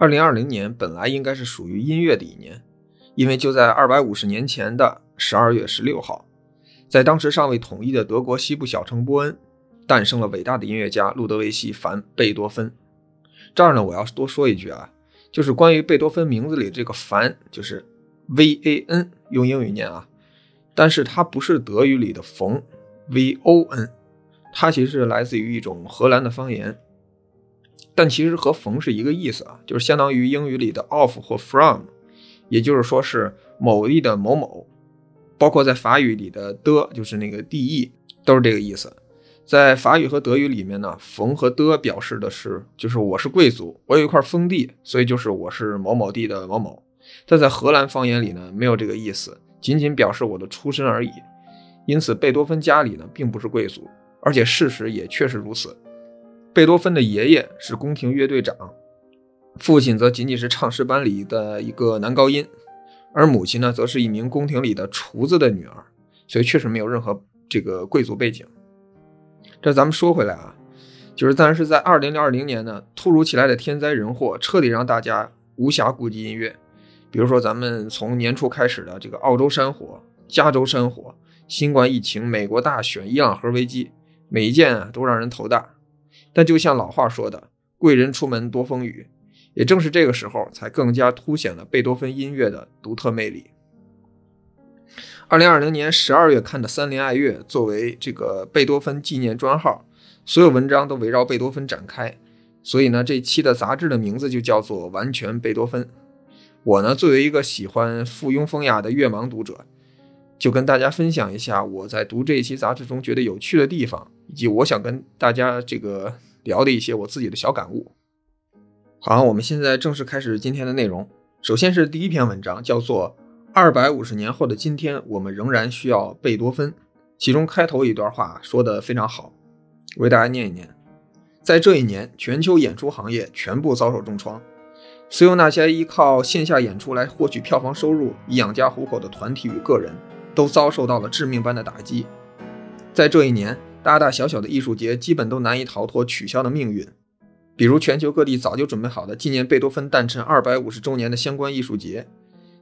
二零二零年本来应该是属于音乐的一年，因为就在二百五十年前的十二月十六号，在当时尚未统一的德国西部小城波恩，诞生了伟大的音乐家路德维希·凡·贝多芬。这儿呢，我要多说一句啊，就是关于贝多芬名字里这个“凡”，就是 V A N，用英语念啊，但是它不是德语里的“冯 ”V O N，它其实来自于一种荷兰的方言。但其实和“冯”是一个意思啊，就是相当于英语里的 “of” 或 “from”，也就是说是某地的某某，包括在法语里的的，就是那个 “de”，，都是这个意思。在法语和德语里面呢，“冯”和的表示的是，就是我是贵族，我有一块封地，所以就是我是某某地的某某。但在荷兰方言里呢，没有这个意思，仅仅表示我的出身而已。因此，贝多芬家里呢并不是贵族，而且事实也确实如此。贝多芬的爷爷是宫廷乐队长，父亲则仅仅是唱诗班里的一个男高音，而母亲呢，则是一名宫廷里的厨子的女儿，所以确实没有任何这个贵族背景。这咱们说回来啊，就是但是在二零二零年呢，突如其来的天灾人祸彻底让大家无暇顾及音乐，比如说咱们从年初开始的这个澳洲山火、加州山火、新冠疫情、美国大选、伊朗核危机，每一件啊都让人头大。但就像老话说的，“贵人出门多风雨”，也正是这个时候，才更加凸显了贝多芬音乐的独特魅力。二零二零年十二月刊的《三联爱乐》作为这个贝多芬纪念专号，所有文章都围绕贝多芬展开，所以呢，这期的杂志的名字就叫做“完全贝多芬”。我呢，作为一个喜欢附庸风雅的乐盲读者，就跟大家分享一下我在读这一期杂志中觉得有趣的地方。以及我想跟大家这个聊的一些我自己的小感悟。好，我们现在正式开始今天的内容。首先是第一篇文章，叫做《二百五十年后的今天，我们仍然需要贝多芬》。其中开头一段话说的非常好，为大家念一念。在这一年，全球演出行业全部遭受重创，所有那些依靠线下演出来获取票房收入以养家糊口的团体与个人，都遭受到了致命般的打击。在这一年。大大小小的艺术节基本都难以逃脱取消的命运，比如全球各地早就准备好的纪念贝多芬诞辰二百五十周年的相关艺术节。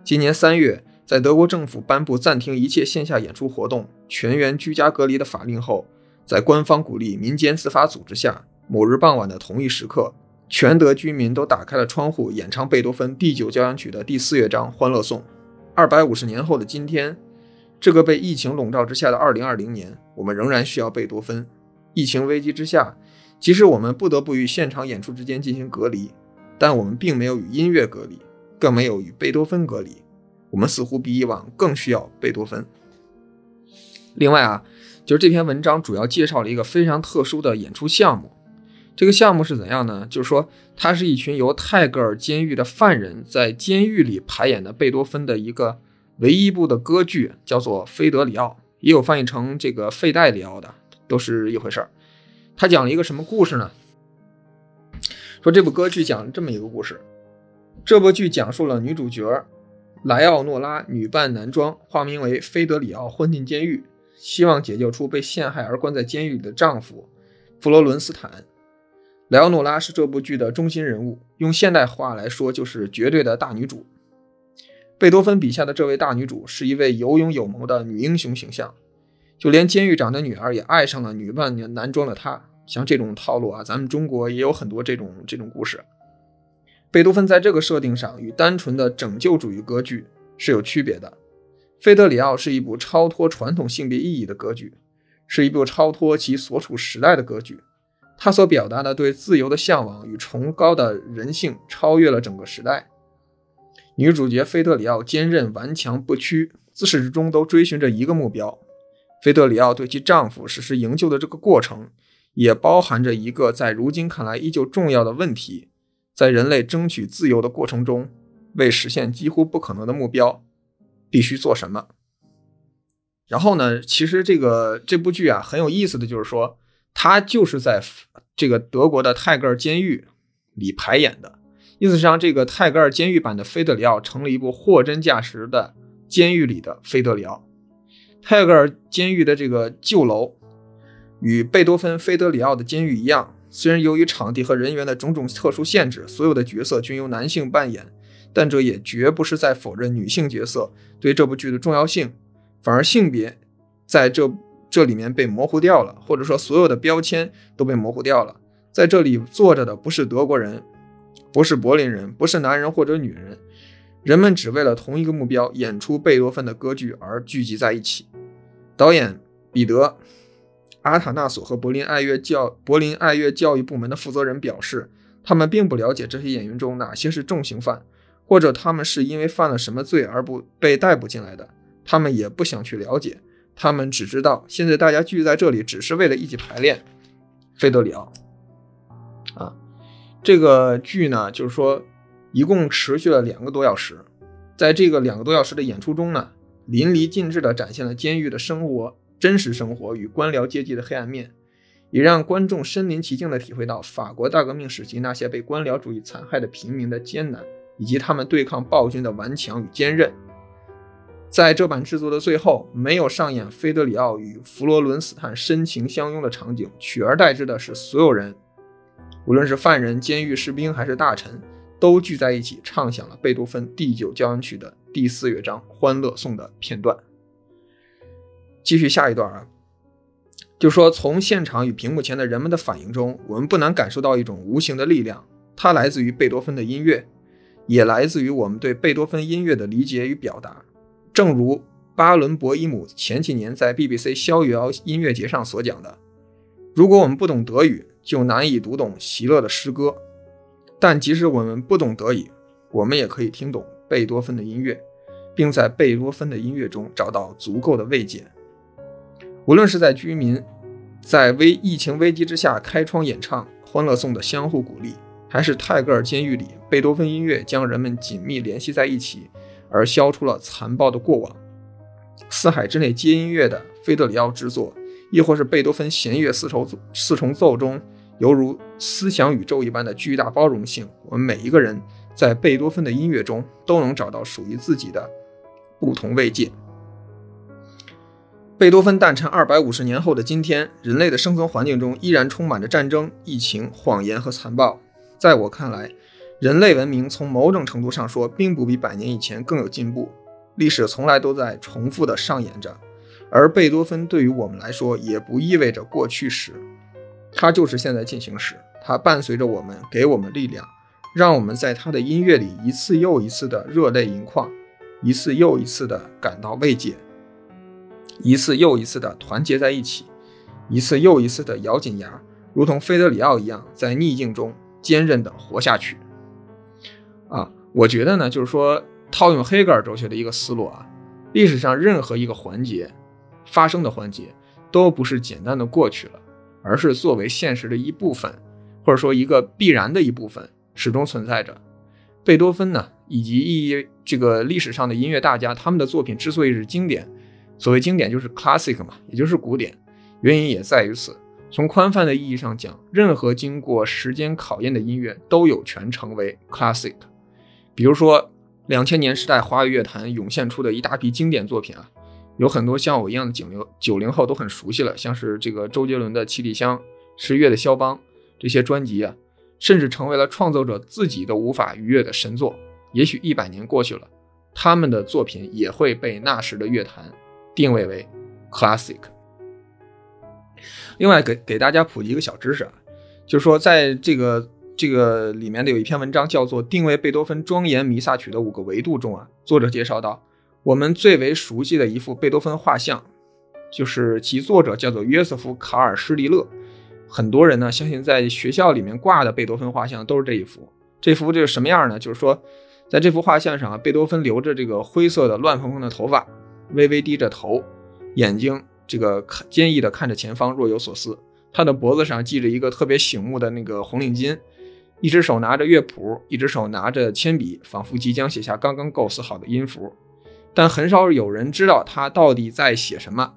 今年三月，在德国政府颁布暂停一切线下演出活动、全员居家隔离的法令后，在官方鼓励、民间自发组织下，某日傍晚的同一时刻，全德居民都打开了窗户，演唱贝多芬第九交响曲的第四乐章《欢乐颂》。二百五十年后的今天。这个被疫情笼罩之下的二零二零年，我们仍然需要贝多芬。疫情危机之下，即使我们不得不与现场演出之间进行隔离，但我们并没有与音乐隔离，更没有与贝多芬隔离。我们似乎比以往更需要贝多芬。另外啊，就是这篇文章主要介绍了一个非常特殊的演出项目。这个项目是怎样呢？就是说，它是一群由泰戈尔监狱的犯人在监狱里排演的贝多芬的一个。唯一一部的歌剧叫做《菲德里奥》，也有翻译成这个费代里奥的，都是一回事儿。他讲了一个什么故事呢？说这部歌剧讲了这么一个故事。这部剧讲述了女主角莱奥诺拉女扮男装，化名为菲德里奥，混进监狱，希望解救出被陷害而关在监狱里的丈夫弗罗伦斯坦。莱奥诺拉是这部剧的中心人物，用现代话来说，就是绝对的大女主。贝多芬笔下的这位大女主是一位有勇有谋的女英雄形象，就连监狱长的女儿也爱上了女扮男装的她。像这种套路啊，咱们中国也有很多这种这种故事。贝多芬在这个设定上与单纯的拯救主义歌剧是有区别的。《费德里奥》是一部超脱传统性别意义的歌剧，是一部超脱其所处时代的歌剧。它所表达的对自由的向往与崇高的人性，超越了整个时代。女主角菲德里奥坚韧顽强不屈，自始至终都追寻着一个目标。菲德里奥对其丈夫实施营救的这个过程，也包含着一个在如今看来依旧重要的问题：在人类争取自由的过程中，为实现几乎不可能的目标，必须做什么？然后呢？其实这个这部剧啊，很有意思的就是说，它就是在这个德国的泰戈尔监狱里排演的。意思上，这个泰戈尔监狱版的《菲德里奥》成了一部货真价实的监狱里的《菲德里奥》。泰戈尔监狱的这个旧楼，与贝多芬《菲德里奥》的监狱一样，虽然由于场地和人员的种种特殊限制，所有的角色均由男性扮演，但这也绝不是在否认女性角色对这部剧的重要性，反而性别在这这里面被模糊掉了，或者说所有的标签都被模糊掉了。在这里坐着的不是德国人，不是柏林人，不是男人或者女人，人们只为了同一个目标——演出贝多芬的歌剧而聚集在一起。导演彼得。阿塔纳索和柏林爱乐教柏林爱乐教育部门的负责人表示，他们并不了解这些演员中哪些是重刑犯，或者他们是因为犯了什么罪而不被逮捕进来的。他们也不想去了解，他们只知道现在大家聚在这里只是为了一起排练。费德里奥，啊，这个剧呢，就是说一共持续了两个多小时，在这个两个多小时的演出中呢，淋漓尽致地展现了监狱的生活。真实生活与官僚阶级的黑暗面，也让观众身临其境地体会到法国大革命时期那些被官僚主义残害的平民的艰难，以及他们对抗暴君的顽强与坚韧。在这版制作的最后，没有上演菲德里奥与弗罗伦斯坦深情相拥的场景，取而代之的是所有人，无论是犯人、监狱士兵还是大臣，都聚在一起唱响了贝多芬第九交响曲的第四乐章《欢乐颂》的片段。继续下一段啊，就说从现场与屏幕前的人们的反应中，我们不难感受到一种无形的力量，它来自于贝多芬的音乐，也来自于我们对贝多芬音乐的理解与表达。正如巴伦博伊姆前几年在 BBC 逍遥音乐节上所讲的：“如果我们不懂德语，就难以读懂席勒的诗歌；但即使我们不懂德语，我们也可以听懂贝多芬的音乐，并在贝多芬的音乐中找到足够的慰藉。”无论是在居民在危疫情危机之下开窗演唱《欢乐颂》的相互鼓励，还是泰戈尔监狱里贝多芬音乐将人们紧密联系在一起，而消除了残暴的过往，四海之内皆音乐的菲德里奥之作，亦或是贝多芬弦乐四重四重奏中犹如思想宇宙一般的巨大包容性，我们每一个人在贝多芬的音乐中都能找到属于自己的不同慰藉。贝多芬诞辰二百五十年后的今天，人类的生存环境中依然充满着战争、疫情、谎言和残暴。在我看来，人类文明从某种程度上说，并不比百年以前更有进步。历史从来都在重复的上演着，而贝多芬对于我们来说，也不意味着过去时，它就是现在进行时。它伴随着我们，给我们力量，让我们在它的音乐里一次又一次的热泪盈眶，一次又一次的感到慰藉。一次又一次的团结在一起，一次又一次的咬紧牙，如同菲德里奥一样，在逆境中坚韧的活下去。啊，我觉得呢，就是说，套用黑格尔哲学的一个思路啊，历史上任何一个环节发生的环节，都不是简单的过去了，而是作为现实的一部分，或者说一个必然的一部分，始终存在着。贝多芬呢，以及一这个历史上的音乐大家，他们的作品之所以是经典。所谓经典就是 classic 嘛，也就是古典，原因也在于此。从宽泛的意义上讲，任何经过时间考验的音乐都有权成为 classic。比如说，两千年时代华语乐坛涌现出的一大批经典作品啊，有很多像我一样的九零九零后都很熟悉了，像是这个周杰伦的《七里香》，十月的《肖邦》这些专辑啊，甚至成为了创作者自己都无法逾越的神作。也许一百年过去了，他们的作品也会被那时的乐坛。定位为 classic。另外，给给大家普及一个小知识啊，就是说，在这个这个里面的有一篇文章叫做《定位贝多芬庄严弥撒曲的五个维度》中啊，作者介绍到，我们最为熟悉的一幅贝多芬画像，就是其作者叫做约瑟夫·卡尔施利勒。很多人呢，相信在学校里面挂的贝多芬画像都是这一幅。这幅这是什么样呢？就是说，在这幅画像上啊，贝多芬留着这个灰色的乱蓬蓬的头发。微微低着头，眼睛这个看坚毅的看着前方，若有所思。他的脖子上系着一个特别醒目的那个红领巾，一只手拿着乐谱，一只手拿着铅笔，仿佛即将写下刚刚构思好的音符。但很少有人知道他到底在写什么。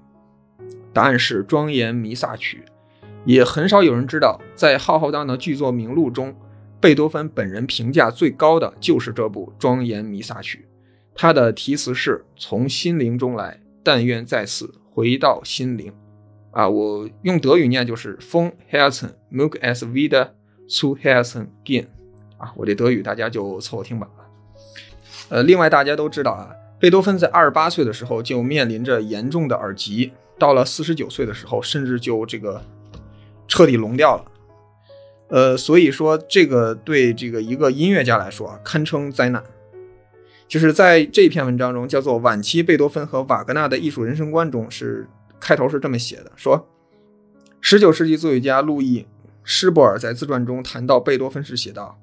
答案是《庄严弥撒曲》，也很少有人知道，在浩浩荡荡的剧作名录中，贝多芬本人评价最高的就是这部《庄严弥撒曲》。他的题词是从心灵中来，但愿再次回到心灵。啊，我用德语念就是 von Herzen mag es wieder zu Herzen gehen 啊，我这德语大家就凑合听吧。呃，另外大家都知道啊，贝多芬在二十八岁的时候就面临着严重的耳疾，到了四十九岁的时候，甚至就这个彻底聋掉了。呃，所以说这个对这个一个音乐家来说，堪称灾难。就是在这篇文章中，叫做《晚期贝多芬和瓦格纳的艺术人生观》中，是开头是这么写的：说，十九世纪作曲家路易·施伯尔在自传中谈到贝多芬时写道，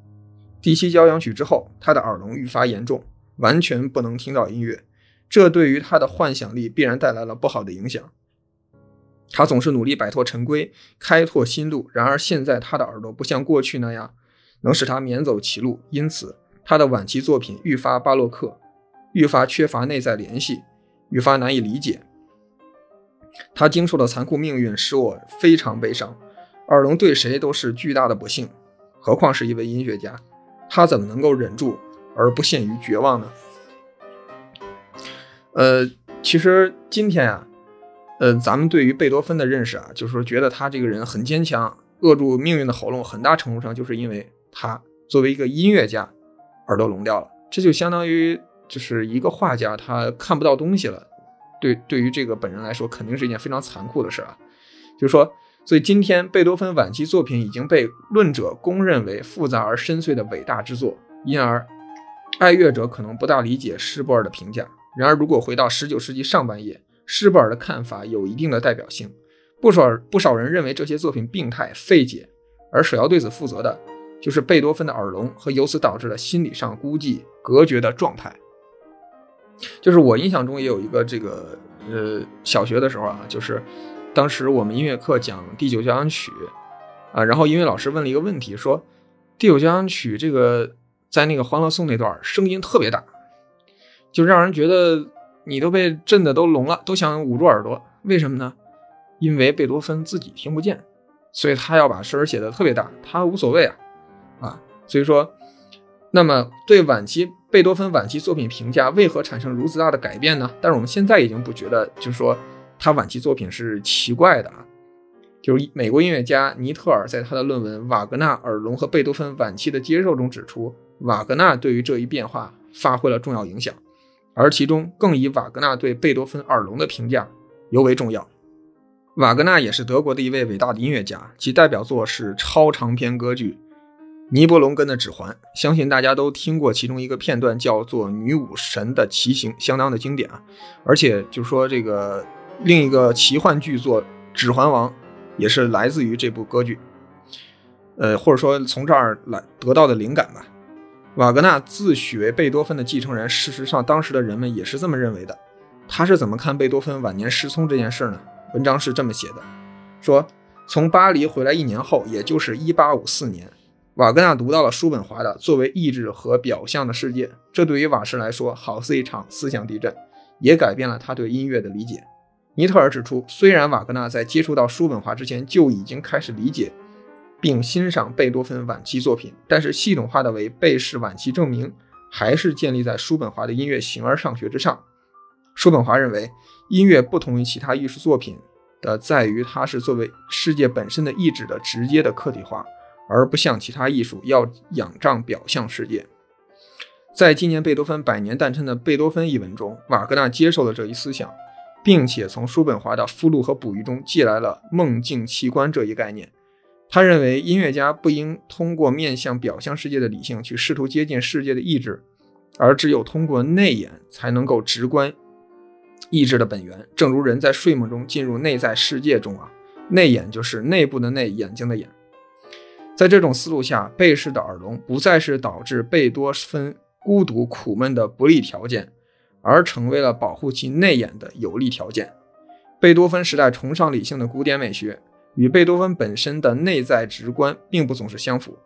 第七交响曲之后，他的耳聋愈发严重，完全不能听到音乐，这对于他的幻想力必然带来了不好的影响。他总是努力摆脱陈规，开拓新路。然而现在他的耳朵不像过去那样能使他免走歧路，因此他的晚期作品愈发巴洛克，愈发缺乏内在联系，愈发难以理解。他经受的残酷命运使我非常悲伤。耳聋对谁都是巨大的不幸，何况是一位音乐家，他怎么能够忍住而不陷于绝望呢？呃，其实今天啊。呃，咱们对于贝多芬的认识啊，就是说觉得他这个人很坚强，扼住命运的喉咙，很大程度上就是因为他作为一个音乐家，耳朵聋掉了。这就相当于就是一个画家，他看不到东西了。对，对于这个本人来说，肯定是一件非常残酷的事啊。就是说，所以今天贝多芬晚期作品已经被论者公认为复杂而深邃的伟大之作，因而爱乐者可能不大理解施伯尔的评价。然而，如果回到十九世纪上半叶，施伯尔的看法有一定的代表性，不少不少人认为这些作品病态费解，而首要对此负责的就是贝多芬的耳聋和由此导致的心理上孤寂隔绝的状态。就是我印象中也有一个这个呃小学的时候啊，就是当时我们音乐课讲第九交响曲啊，然后音乐老师问了一个问题，说第九交响曲这个在那个欢乐颂那段声音特别大，就让人觉得。你都被震得都聋了，都想捂住耳朵，为什么呢？因为贝多芬自己听不见，所以他要把声儿写的特别大，他无所谓啊，啊，所以说，那么对晚期贝多芬晚期作品评价为何产生如此大的改变呢？但是我们现在已经不觉得，就是说他晚期作品是奇怪的啊，就是美国音乐家尼特尔在他的论文《瓦格纳耳聋和贝多芬晚期的接受》中指出，瓦格纳对于这一变化发挥了重要影响。而其中更以瓦格纳对贝多芬耳聋的评价尤为重要。瓦格纳也是德国的一位伟大的音乐家，其代表作是超长篇歌剧《尼伯龙根的指环》，相信大家都听过其中一个片段，叫做《女武神的骑行》，相当的经典啊。而且就是说这个另一个奇幻巨作《指环王》也是来自于这部歌剧，呃，或者说从这儿来得到的灵感吧。瓦格纳自诩为贝多芬的继承人，事实上，当时的人们也是这么认为的。他是怎么看贝多芬晚年失聪这件事呢？文章是这么写的：说从巴黎回来一年后，也就是1854年，瓦格纳读到了叔本华的《作为意志和表象的世界》，这对于瓦什来说，好似一场思想地震，也改变了他对音乐的理解。尼特尔指出，虽然瓦格纳在接触到叔本华之前就已经开始理解。并欣赏贝多芬晚期作品，但是系统化的为贝氏晚期证明，还是建立在叔本华的音乐形而上学之上。叔本华认为，音乐不同于其他艺术作品的，在于它是作为世界本身的意志的直接的客体化，而不像其他艺术要仰仗表象世界。在今年贝多芬百年诞辰的《贝多芬》一文中，瓦格纳接受了这一思想，并且从叔本华的《附录和补语》中借来了梦境奇观这一概念。他认为，音乐家不应通过面向表象世界的理性去试图接近世界的意志，而只有通过内眼才能够直观意志的本源。正如人在睡梦中进入内在世界中啊，内眼就是内部的内，眼睛的眼。在这种思路下，贝氏的耳聋不再是导致贝多芬孤独苦闷的不利条件，而成为了保护其内眼的有利条件。贝多芬时代崇尚理性的古典美学。与贝多芬本身的内在直观并不总是相符。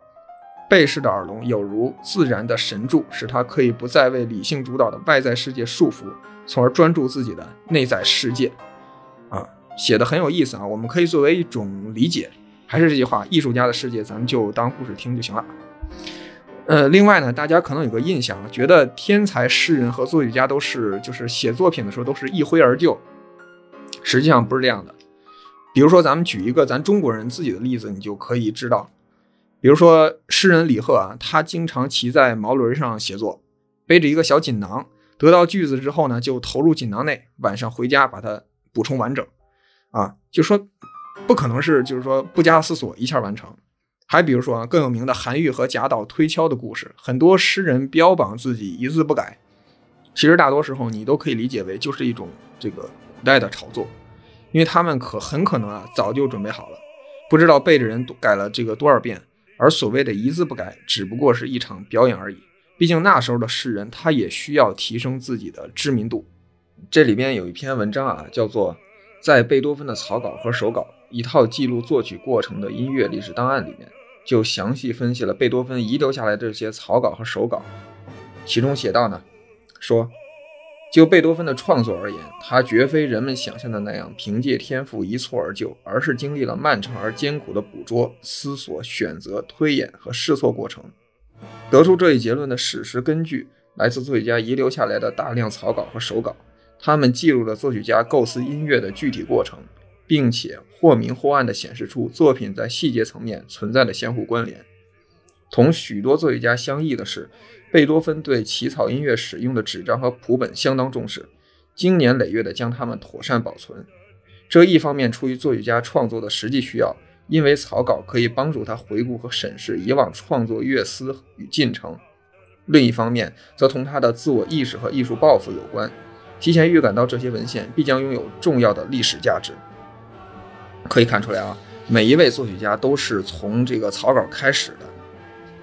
贝氏的耳聋有如自然的神助，使他可以不再为理性主导的外在世界束缚，从而专注自己的内在世界。啊，写的很有意思啊，我们可以作为一种理解。还是这句话，艺术家的世界咱们就当故事听就行了。呃，另外呢，大家可能有个印象，觉得天才诗人和作曲家都是就是写作品的时候都是一挥而就，实际上不是这样的。比如说，咱们举一个咱中国人自己的例子，你就可以知道。比如说，诗人李贺啊，他经常骑在毛驴上写作，背着一个小锦囊，得到句子之后呢，就投入锦囊内，晚上回家把它补充完整。啊，就说不可能是就是说不加思索一下完成。还比如说啊，更有名的韩愈和贾岛推敲的故事，很多诗人标榜自己一字不改，其实大多时候你都可以理解为就是一种这个古代的炒作。因为他们可很可能啊，早就准备好了，不知道背着人改了这个多少遍，而所谓的一字不改，只不过是一场表演而已。毕竟那时候的诗人，他也需要提升自己的知名度。这里边有一篇文章啊，叫做《在贝多芬的草稿和手稿：一套记录作曲过程的音乐历史档案》里面，就详细分析了贝多芬遗留下来的这些草稿和手稿。其中写到呢，说。就贝多芬的创作而言，他绝非人们想象的那样凭借天赋一蹴而就，而是经历了漫长而艰苦的捕捉、思索、选择、推演和试错过程。得出这一结论的史实根据来自作曲家遗留下来的大量草稿和手稿，他们记录了作曲家构思音乐的具体过程，并且或明或暗地显示出作品在细节层面存在的相互关联。同许多作曲家相异的是。贝多芬对起草音乐使用的纸张和谱本相当重视，经年累月地将它们妥善保存。这一方面出于作曲家创作的实际需要，因为草稿可以帮助他回顾和审视以往创作乐思与进程；另一方面，则同他的自我意识和艺术抱负有关，提前预感到这些文献必将拥有重要的历史价值。可以看出来啊，每一位作曲家都是从这个草稿开始的。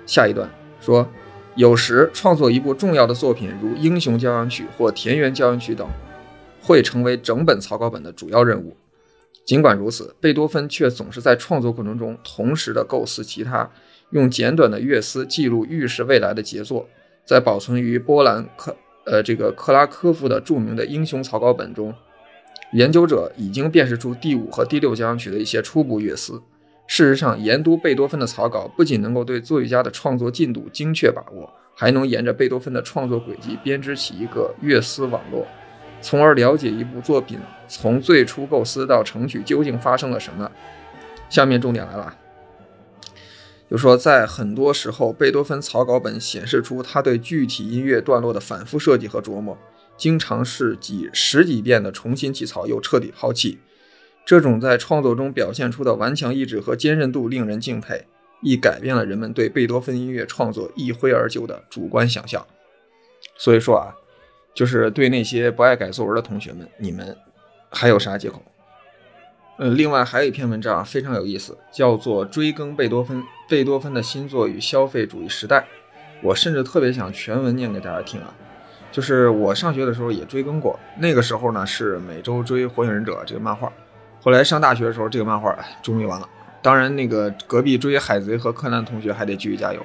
下一段说。有时创作一部重要的作品，如《英雄交响曲》或《田园交响曲》等，会成为整本草稿本的主要任务。尽管如此，贝多芬却总是在创作过程中同时的构思其他，用简短的乐思记录预示未来的杰作。在保存于波兰克呃这个克拉科夫的著名的《英雄》草稿本中，研究者已经辨识出第五和第六交响曲的一些初步乐思。事实上，研读贝多芬的草稿不仅能够对作曲家的创作进度精确把握，还能沿着贝多芬的创作轨迹编织起一个乐思网络，从而了解一部作品从最初构思到成曲究竟发生了什么。下面重点来了，就说在很多时候，贝多芬草稿本显示出他对具体音乐段落的反复设计和琢磨，经常是几十几遍的重新起草又彻底抛弃。这种在创作中表现出的顽强意志和坚韧度令人敬佩，亦改变了人们对贝多芬音乐创作一挥而就的主观想象。所以说啊，就是对那些不爱改作文的同学们，你们还有啥借口？呃，另外还有一篇文章非常有意思，叫做《追更贝多芬：贝多芬的新作与消费主义时代》。我甚至特别想全文念给大家听啊。就是我上学的时候也追更过，那个时候呢是每周追《火影忍者》这个漫画。后来上大学的时候，这个漫画终于完了。当然，那个隔壁追海贼和柯南同学还得继续加油。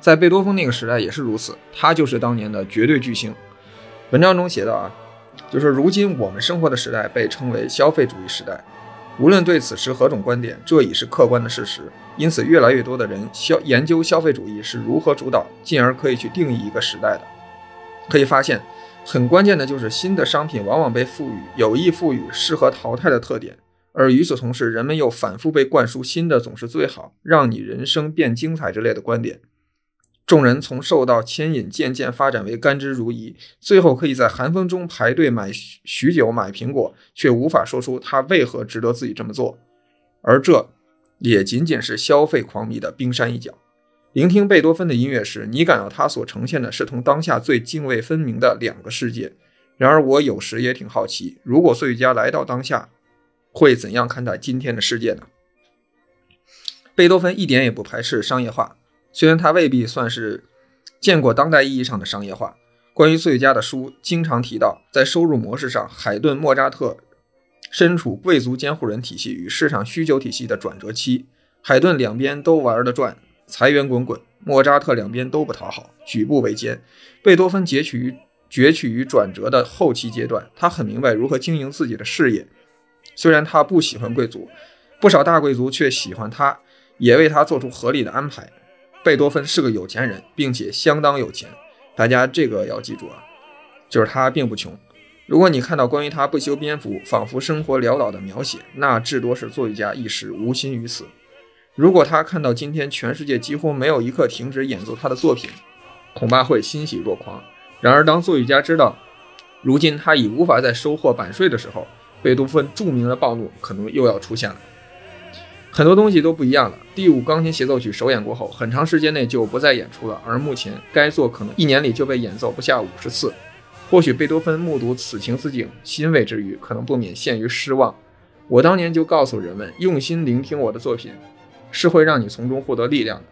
在贝多芬那个时代也是如此，他就是当年的绝对巨星。文章中写道啊，就是如今我们生活的时代被称为消费主义时代。无论对此持何种观点，这已是客观的事实。因此，越来越多的人消研究消费主义是如何主导，进而可以去定义一个时代的。可以发现。很关键的就是新的商品往往被赋予有意赋予适合淘汰的特点，而与此同时，人们又反复被灌输新的总是最好，让你人生变精彩之类的观点。众人从受到牵引，渐渐发展为甘之如饴，最后可以在寒风中排队买许久买苹果，却无法说出他为何值得自己这么做。而这也仅仅是消费狂迷的冰山一角。聆听贝多芬的音乐时，你感到他所呈现的是同当下最泾渭分明的两个世界。然而，我有时也挺好奇，如果作曲家来到当下，会怎样看待今天的世界呢？贝多芬一点也不排斥商业化，虽然他未必算是见过当代意义上的商业化。关于作曲家的书经常提到，在收入模式上，海顿、莫扎特身处贵族监护人体系与市场需求体系的转折期，海顿两边都玩得转。财源滚滚，莫扎特两边都不讨好，举步维艰。贝多芬攫取于攫取于转折的后期阶段，他很明白如何经营自己的事业。虽然他不喜欢贵族，不少大贵族却喜欢他，也为他做出合理的安排。贝多芬是个有钱人，并且相当有钱。大家这个要记住啊，就是他并不穷。如果你看到关于他不修边幅、仿佛生活潦倒的描写，那至多是作曲家一时无心于此。如果他看到今天全世界几乎没有一刻停止演奏他的作品，恐怕会欣喜若狂。然而，当作曲家知道如今他已无法再收获版税的时候，贝多芬著名的暴怒可能又要出现了。很多东西都不一样了。第五钢琴协奏曲首演过后，很长时间内就不再演出了。而目前该作可能一年里就被演奏不下五十次。或许贝多芬目睹此情此景，欣慰之余，可能不免陷于失望。我当年就告诉人们，用心聆听我的作品。是会让你从中获得力量的。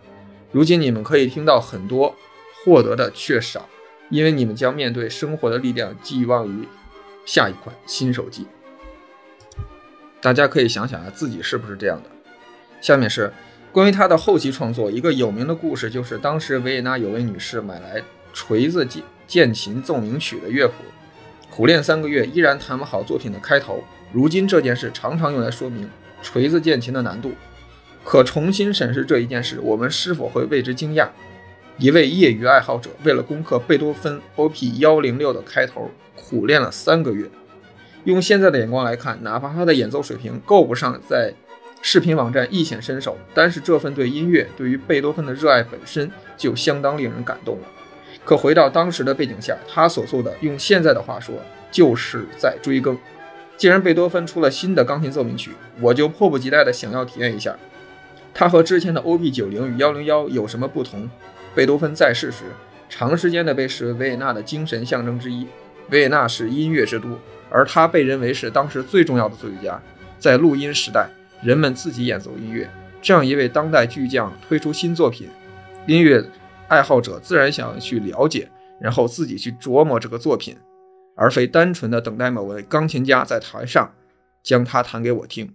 如今你们可以听到很多，获得的却少，因为你们将面对生活的力量寄望于下一款新手机。大家可以想想啊，自己是不是这样的？下面是关于他的后期创作一个有名的故事，就是当时维也纳有位女士买来锤子键键琴奏鸣曲的乐谱，苦练三个月依然弹不好作品的开头。如今这件事常常用来说明锤子键琴的难度。可重新审视这一件事，我们是否会为之惊讶？一位业余爱好者为了攻克贝多芬 Op 幺零六的开头，苦练了三个月。用现在的眼光来看，哪怕他的演奏水平够不上在视频网站一显身手，但是这份对音乐、对于贝多芬的热爱本身就相当令人感动了。可回到当时的背景下，他所做的，用现在的话说，就是在追更。既然贝多芬出了新的钢琴奏鸣曲，我就迫不及待地想要体验一下。它和之前的 OP 九零与幺零幺有什么不同？贝多芬在世时，长时间的被视为维也纳的精神象征之一。维也纳是音乐之都，而他被认为是当时最重要的作曲家。在录音时代，人们自己演奏音乐，这样一位当代巨匠推出新作品，音乐爱好者自然想去了解，然后自己去琢磨这个作品，而非单纯的等待某位钢琴家在台上将它弹给我听。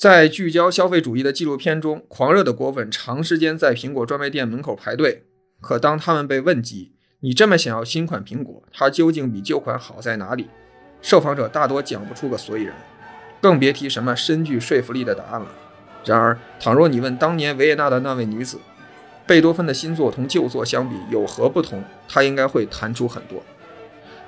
在聚焦消费主义的纪录片中，狂热的果粉长时间在苹果专卖店门口排队。可当他们被问及“你这么想要新款苹果，它究竟比旧款好在哪里？”受访者大多讲不出个所以然，更别提什么深具说服力的答案了。然而，倘若你问当年维也纳的那位女子，贝多芬的新作同旧作相比有何不同，她应该会谈出很多。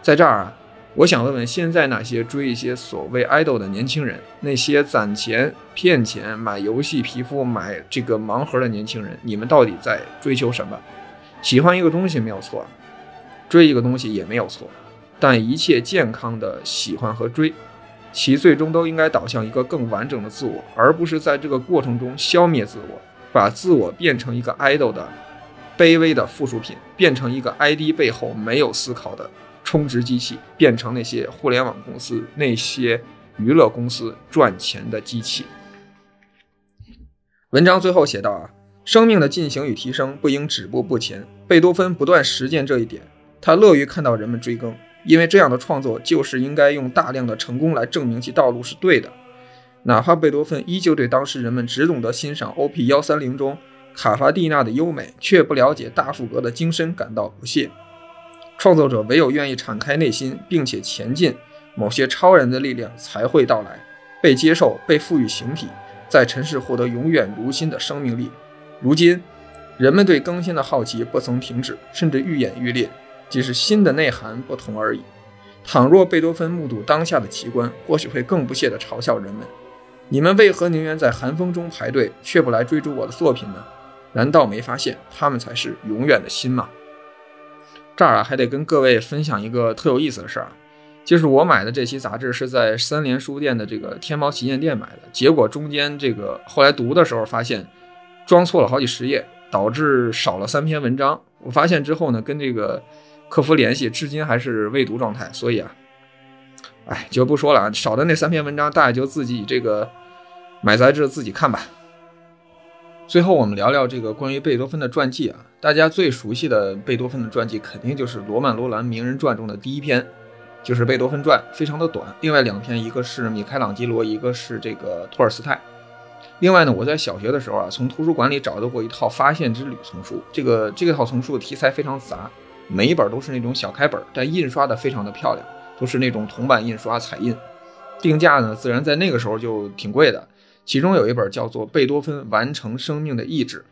在这儿啊。我想问问，现在那些追一些所谓 idol 的年轻人，那些攒钱骗钱买游戏皮肤、买这个盲盒的年轻人，你们到底在追求什么？喜欢一个东西没有错，追一个东西也没有错，但一切健康的喜欢和追，其最终都应该导向一个更完整的自我，而不是在这个过程中消灭自我，把自我变成一个 idol 的卑微的附属品，变成一个 ID 背后没有思考的。充值机器变成那些互联网公司、那些娱乐公司赚钱的机器。文章最后写道：“啊，生命的进行与提升不应止步不前。贝多芬不断实践这一点，他乐于看到人们追更，因为这样的创作就是应该用大量的成功来证明其道路是对的。哪怕贝多芬依旧对当时人们只懂得欣赏 OP 幺三零中卡法蒂娜的优美，却不了解大赋格的精深感到不屑。”创作者唯有愿意敞开内心，并且前进，某些超人的力量才会到来，被接受，被赋予形体，在尘世获得永远如新的生命力。如今，人们对更新的好奇不曾停止，甚至愈演愈烈，只是新的内涵不同而已。倘若贝多芬目睹当下的奇观，或许会更不屑地嘲笑人们：“你们为何宁愿在寒风中排队，却不来追逐我的作品呢？难道没发现他们才是永远的心吗？”这儿啊，还得跟各位分享一个特有意思的事儿，就是我买的这期杂志是在三联书店的这个天猫旗舰店买的，结果中间这个后来读的时候发现装错了好几十页，导致少了三篇文章。我发现之后呢，跟这个客服联系，至今还是未读状态。所以啊，哎，就不说了啊，少的那三篇文章，大家就自己这个买杂志自己看吧。最后，我们聊聊这个关于贝多芬的传记啊。大家最熟悉的贝多芬的传记，肯定就是罗曼·罗兰名人传中的第一篇，就是《贝多芬传》，非常的短。另外两篇，一个是米开朗基罗，一个是这个托尔斯泰。另外呢，我在小学的时候啊，从图书馆里找到过一套《发现之旅》丛书。这个这个套丛书的题材非常杂，每一本都是那种小开本，但印刷的非常的漂亮，都是那种铜版印刷彩印。定价呢，自然在那个时候就挺贵的。其中有一本叫做《贝多芬完成生命的意志》，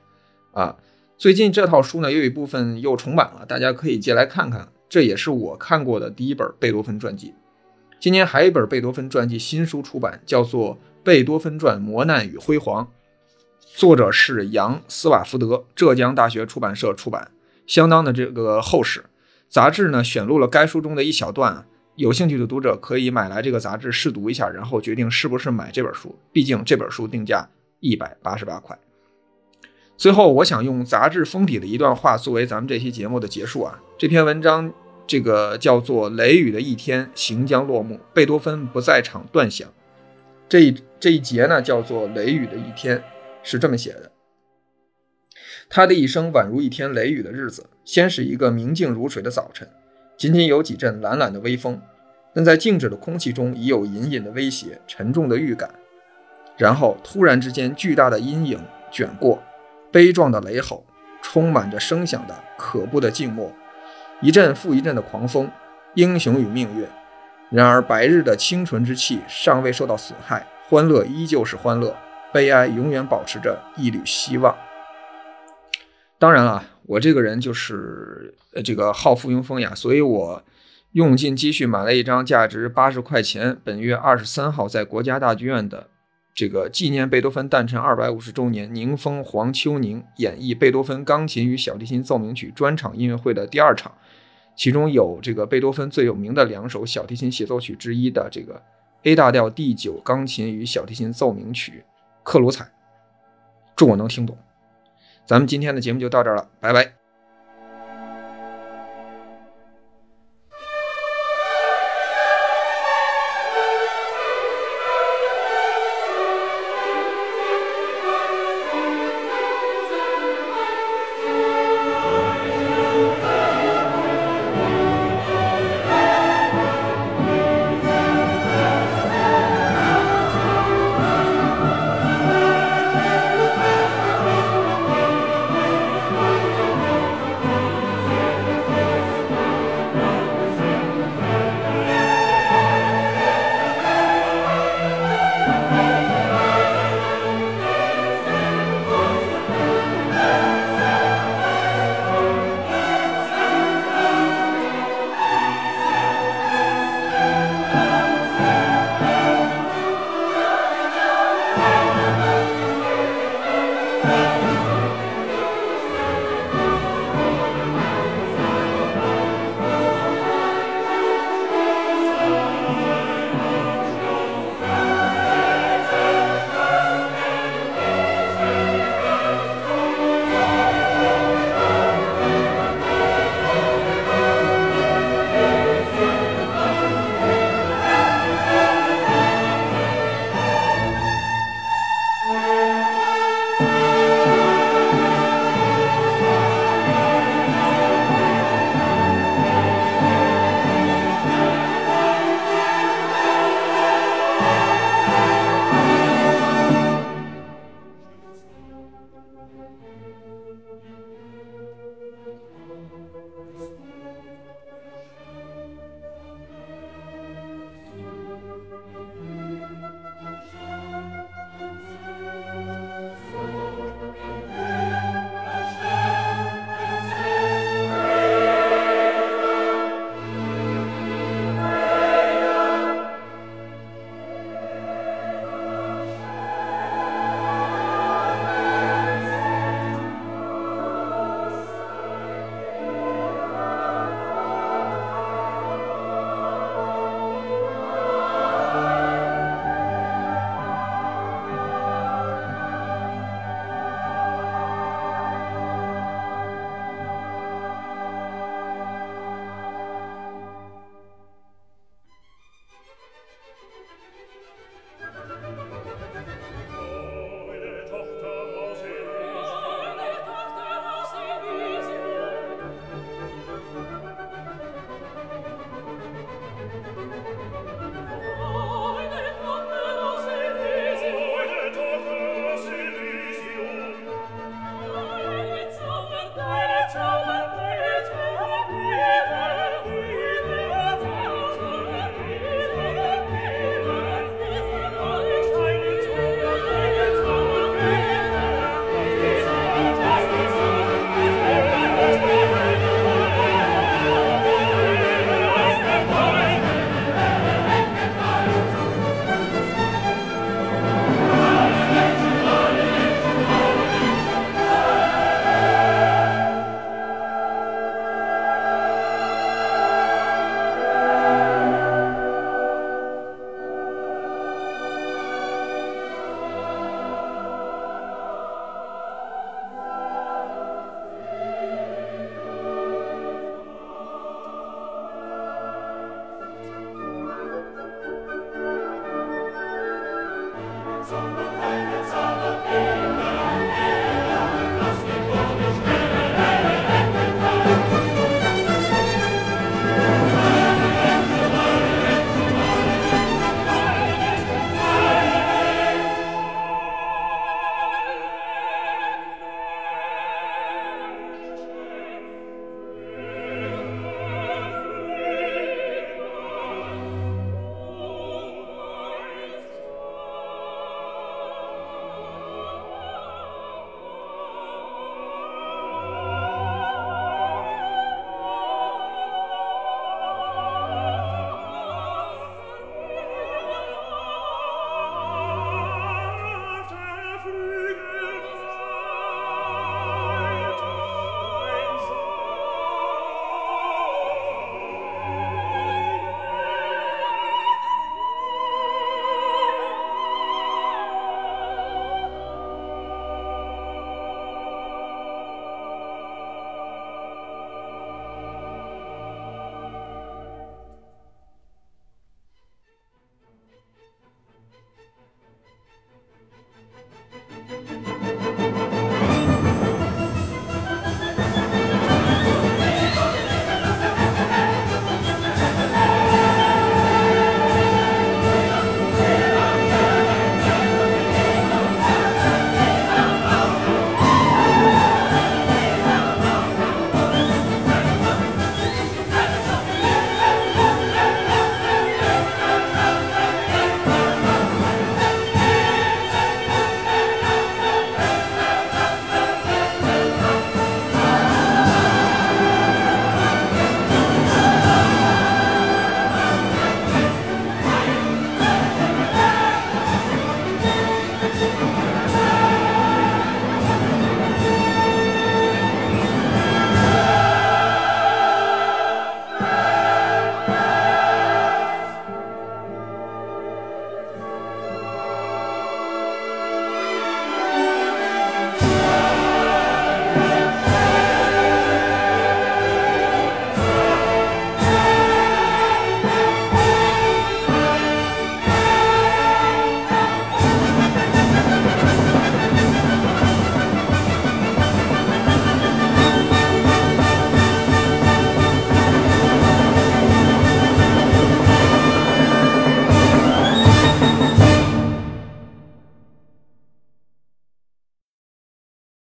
啊。最近这套书呢，有一部分又重版了，大家可以借来看看。这也是我看过的第一本贝多芬传记。今年还有一本贝多芬传记新书出版，叫做《贝多芬传：磨难与辉煌》，作者是杨斯瓦福德，浙江大学出版社出版，相当的这个厚实。杂志呢选录了该书中的一小段，有兴趣的读者可以买来这个杂志试读一下，然后决定是不是买这本书。毕竟这本书定价一百八十八块。最后，我想用杂志封底的一段话作为咱们这期节目的结束啊。这篇文章，这个叫做《雷雨的一天，行将落幕，贝多芬不在场断响》。这一这一节呢，叫做《雷雨的一天》，是这么写的：他的一生宛如一天雷雨的日子。先是一个明净如水的早晨，仅仅有几阵懒懒的微风，但在静止的空气中已有隐隐的威胁、沉重的预感。然后突然之间，巨大的阴影卷过。悲壮的雷吼，充满着声响的可怖的静默，一阵复一阵的狂风，英雄与命运。然而，白日的清纯之气尚未受到损害，欢乐依旧是欢乐，悲哀永远保持着一缕希望。当然了，我这个人就是这个好附庸风雅，所以我用尽积蓄买了一张价值八十块钱，本月二十三号在国家大剧院的。这个纪念贝多芬诞辰二百五十周年，宁峰、黄秋宁演绎贝多芬钢琴与小提琴奏鸣曲专场音乐会的第二场，其中有这个贝多芬最有名的两首小提琴协奏曲之一的这个 A 大调第九钢琴与小提琴奏鸣曲《克鲁采》，祝我能听懂。咱们今天的节目就到这儿了，拜拜。